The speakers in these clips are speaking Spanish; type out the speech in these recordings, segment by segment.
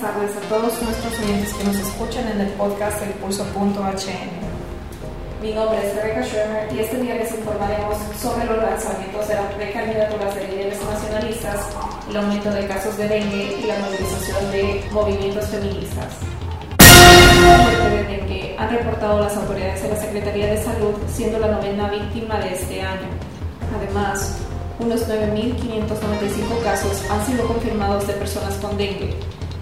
buenas tardes a todos nuestros oyentes que nos escuchan en el podcast El Pulso.hn. Mi nombre es Rebecca Schremer y este día les informaremos sobre los lanzamientos de las precandidaturas de líderes nacionalistas, el aumento de casos de dengue y la movilización de movimientos feministas. de dengue han reportado las autoridades de la Secretaría de Salud, siendo la novena víctima de este año. Además, unos 9.595 casos han sido confirmados de personas con dengue.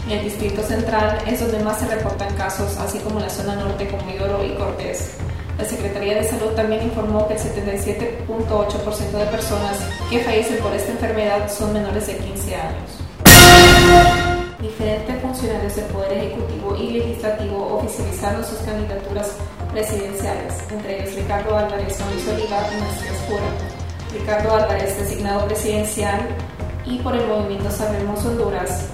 En el Distrito Central es donde más se reportan casos, así como la zona norte con Oro y Cortés. La Secretaría de Salud también informó que el 77.8% de personas que fallecen por esta enfermedad son menores de 15 años. Diferentes funcionarios del Poder Ejecutivo y Legislativo oficializaron sus candidaturas presidenciales, entre ellos Ricardo Álvarez, Mauricio Oliva y Macías Cura. Ricardo Álvarez, designado presidencial, y por el movimiento Sabemos Honduras,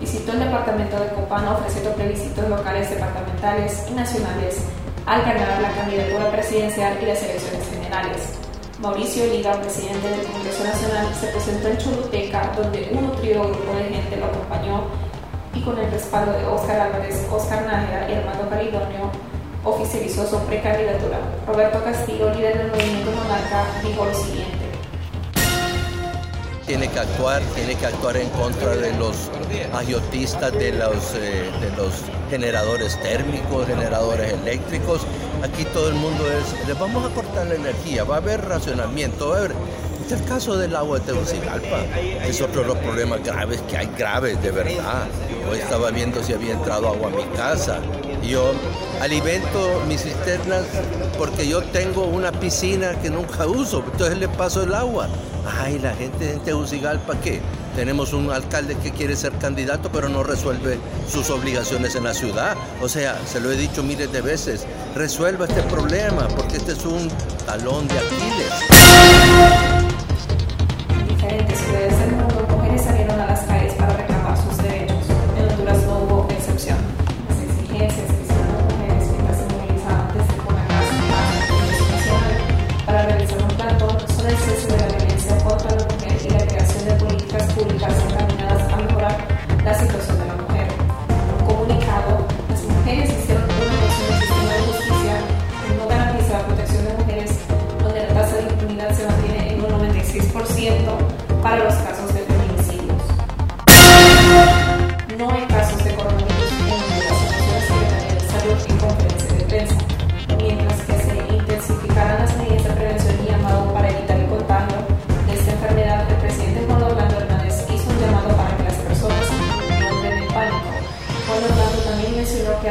visitó el departamento de Copán ofreciendo plebiscitos locales, departamentales y nacionales al ganar la candidatura presidencial y las elecciones generales. Mauricio Liga, presidente del Congreso Nacional, se presentó en Choluteca, donde un nutrido grupo de gente lo acompañó y con el respaldo de Óscar Álvarez, Óscar Nájera y Armando Caridonio, oficializó su precandidatura. Roberto Castillo, líder del movimiento monarca, dijo lo siguiente. Tiene que actuar, tiene que actuar en contra de los agiotistas, de los, eh, de los generadores térmicos, generadores eléctricos. Aquí todo el mundo es, les vamos a cortar la energía, va a haber racionamiento, va a haber este el caso del agua de Tegucigalpa. Es otro de los problemas graves que hay, graves de verdad. Estaba viendo si había entrado agua a mi casa. Yo alimento mis cisternas porque yo tengo una piscina que nunca uso, entonces le paso el agua. Ay, la gente en Tegucigalpa, ¿qué? Tenemos un alcalde que quiere ser candidato, pero no resuelve sus obligaciones en la ciudad. O sea, se lo he dicho miles de veces, resuelva este problema, porque este es un talón de Aquiles. Para los casos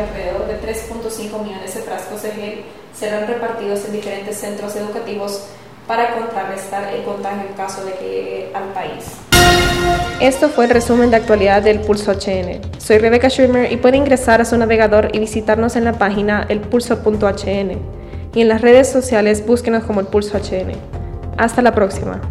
alrededor de 3.5 millones de frascos de gel serán repartidos en diferentes centros educativos para contrarrestar el contagio en caso de que llegue al país. Esto fue el resumen de actualidad del Pulso HN. Soy Rebecca Schwimmer y puede ingresar a su navegador y visitarnos en la página elpulso.hn y en las redes sociales búsquenos como el Pulso HN. Hasta la próxima.